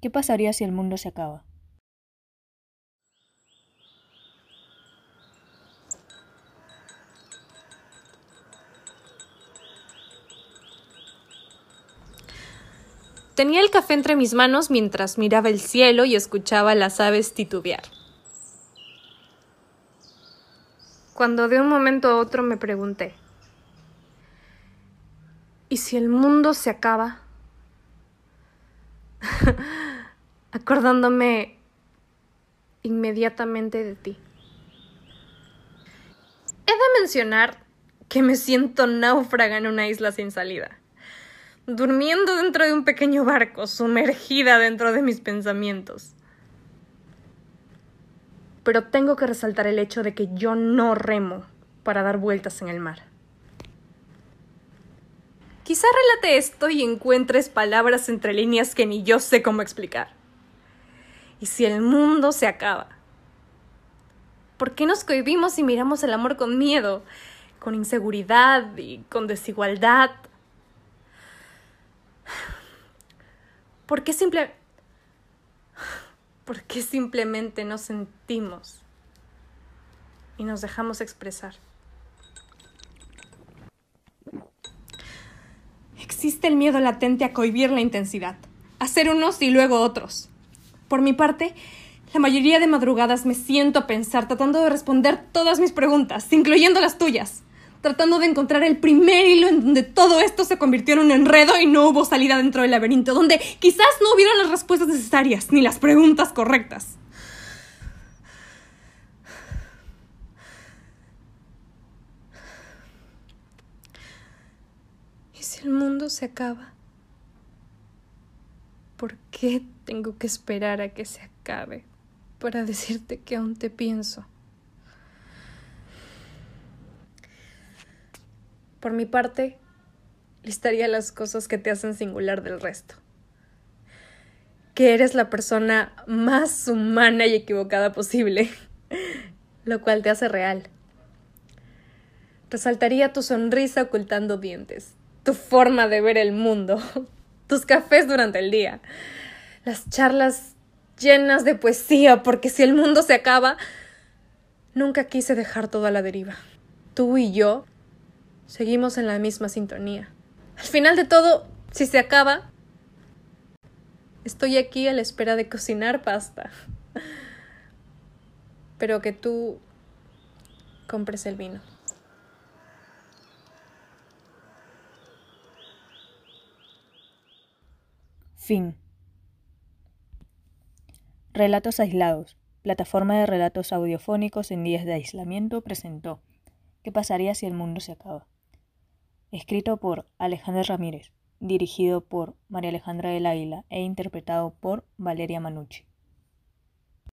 ¿Qué pasaría si el mundo se acaba? Tenía el café entre mis manos mientras miraba el cielo y escuchaba las aves titubear. Cuando de un momento a otro me pregunté, ¿y si el mundo se acaba? Acordándome inmediatamente de ti. He de mencionar que me siento náufraga en una isla sin salida durmiendo dentro de un pequeño barco, sumergida dentro de mis pensamientos. Pero tengo que resaltar el hecho de que yo no remo para dar vueltas en el mar. Quizá relate esto y encuentres palabras entre líneas que ni yo sé cómo explicar. ¿Y si el mundo se acaba? ¿Por qué nos cohibimos y miramos el amor con miedo, con inseguridad y con desigualdad? ¿Por qué, simple... ¿Por qué simplemente nos sentimos y nos dejamos expresar? Existe el miedo latente a cohibir la intensidad, a ser unos y luego otros. Por mi parte, la mayoría de madrugadas me siento a pensar tratando de responder todas mis preguntas, incluyendo las tuyas tratando de encontrar el primer hilo en donde todo esto se convirtió en un enredo y no hubo salida dentro del laberinto, donde quizás no hubieron las respuestas necesarias ni las preguntas correctas. ¿Y si el mundo se acaba? ¿Por qué tengo que esperar a que se acabe para decirte que aún te pienso? Por mi parte, listaría las cosas que te hacen singular del resto. Que eres la persona más humana y equivocada posible, lo cual te hace real. Resaltaría tu sonrisa ocultando dientes, tu forma de ver el mundo, tus cafés durante el día, las charlas llenas de poesía, porque si el mundo se acaba, nunca quise dejar todo a la deriva. Tú y yo seguimos en la misma sintonía. Al final de todo, si se acaba, estoy aquí a la espera de cocinar pasta. Pero que tú compres el vino. Fin. Relatos aislados. Plataforma de relatos audiofónicos en días de aislamiento presentó. ¿Qué pasaría si el mundo se acaba? escrito por Alejandra Ramírez, dirigido por María Alejandra del Águila e interpretado por Valeria Manucci.